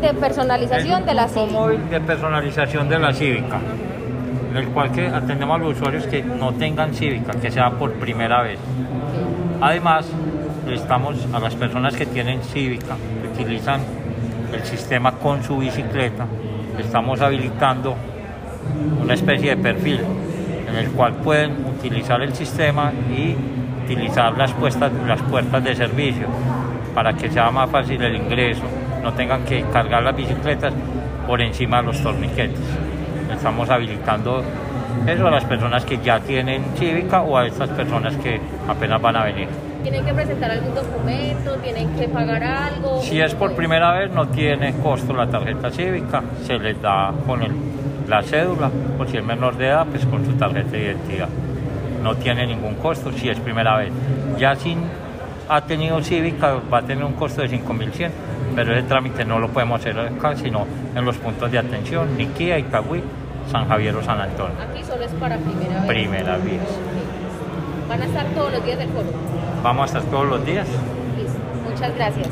De personalización de la cívica. móvil de personalización de la cívica, en el cual que atendemos a los usuarios que no tengan cívica, que sea por primera vez. Además, estamos a las personas que tienen cívica, que utilizan el sistema con su bicicleta, estamos habilitando una especie de perfil en el cual pueden utilizar el sistema y utilizar las, puestas, las puertas de servicio para que sea más fácil el ingreso, no tengan que cargar las bicicletas por encima de los torniquetes. Estamos habilitando eso a las personas que ya tienen cívica o a estas personas que apenas van a venir. ¿Tienen que presentar algún documento? ¿Tienen que pagar algo? Si es por primera vez no tiene costo la tarjeta cívica, se les da con el- la cédula, o si es menor de edad, pues con su tarjeta de identidad. No tiene ningún costo si es primera vez. Ya si ha tenido cívica va a tener un costo de 5.100, pero ese trámite no lo podemos hacer acá, sino en los puntos de atención, Niquía, Itagüí, San Javier o San Antonio. Aquí solo es para primera vez. Primera vez. Van a estar todos los días del foro. Vamos a estar todos los días. Listo. Muchas gracias.